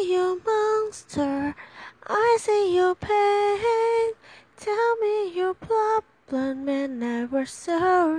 see your monster, I see your pain. Tell me your problem and I will solve.